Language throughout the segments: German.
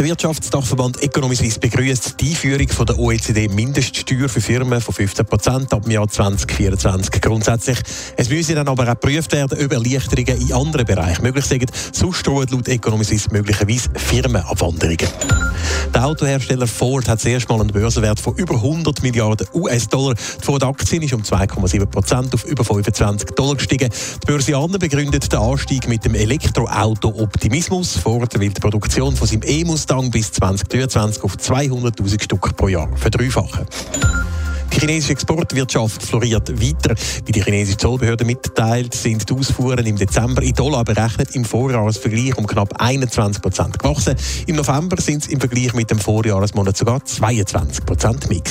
Der Wirtschaftsdachverband Economy begrüßt die Einführung von der OECD-Mindeststeuer für Firmen von 15 Prozent ab dem Jahr 2024. Grundsätzlich es müsse dann aber auch geprüft werden, ob Erleichterungen in anderen Bereichen möglich sind. Sonst drohen laut Economy möglicherweise Firmenabwanderungen. Der Autohersteller Ford hat zuerst mal einen Börsenwert von über 100 Milliarden US-Dollar. Die Ford-Aktie ist um 2,7 Prozent auf über 25 Dollar gestiegen. Die Börsianer begründet den Anstieg mit dem Elektroauto-Optimismus. Ford will die Produktion von seinem E-Mustang Mustang bis 2023 auf 200.000 Stück pro Jahr verdreifachen. Die chinesische Exportwirtschaft floriert weiter. Wie die chinesische Zollbehörde mitteilt, sind die Ausfuhren im Dezember in Dollar berechnet im Vorjahresvergleich um knapp 21 Prozent gewachsen. Im November sind es im Vergleich mit dem Vorjahresmonat sogar 22 Prozent mehr.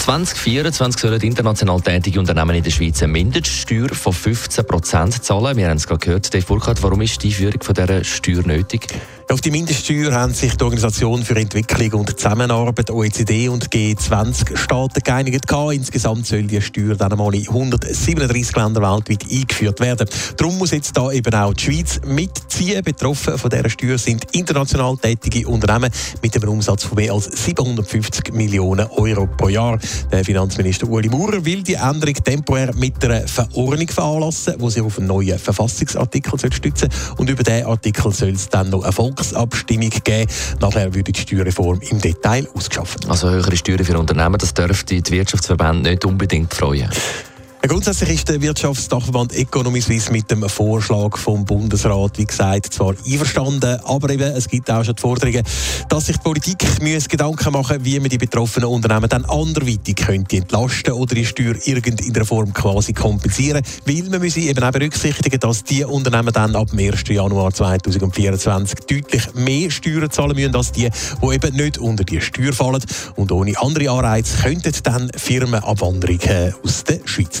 Ab 2024 sollen international tätige Unternehmen in der Schweiz eine Mindeststeuer von 15 Prozent zahlen. Wir haben es gerade gehört, Dave Burkhardt, warum ist die Einführung dieser Steuer nötig? Auf die Mindeststeuer haben sich die Organisation für Entwicklung und Zusammenarbeit OECD und G20-Staaten geeinigt. Insgesamt soll die Steuer dann einmal in 137 Ländern weltweit eingeführt werden. Darum muss jetzt da eben auch die Schweiz mitziehen. Betroffen von dieser Steuer sind international tätige Unternehmen mit einem Umsatz von mehr als 750 Millionen Euro pro Jahr. Der Finanzminister Uli Maurer will die Änderung temporär mit einer Verordnung veranlassen, die sich auf einen neuen Verfassungsartikel stützen soll. Und über diesen Artikel soll es dann noch Erfolg Volksabstimmung geben. Nachher würde die Steuerreform im Detail ausgeschafft. Also höhere Steuern für Unternehmen, das dürfte die Wirtschaftsverbände nicht unbedingt freuen. Grundsätzlich ist der Wirtschaftsdachverband Economy Suisse mit dem Vorschlag vom Bundesrat, wie gesagt, zwar einverstanden, aber eben, es gibt auch schon die Forderungen, dass sich die Politik Gedanken machen wie man die betroffenen Unternehmen dann anderweitig könnte entlasten oder die Steuer irgendeiner Form quasi kompensieren, weil man muss eben auch berücksichtigen, dass die Unternehmen dann ab dem 1. Januar 2024 deutlich mehr Steuern zahlen müssen als die, die eben nicht unter die Steuer fallen und ohne andere Anreize könnten dann Firmenabwanderungen aus der Schweiz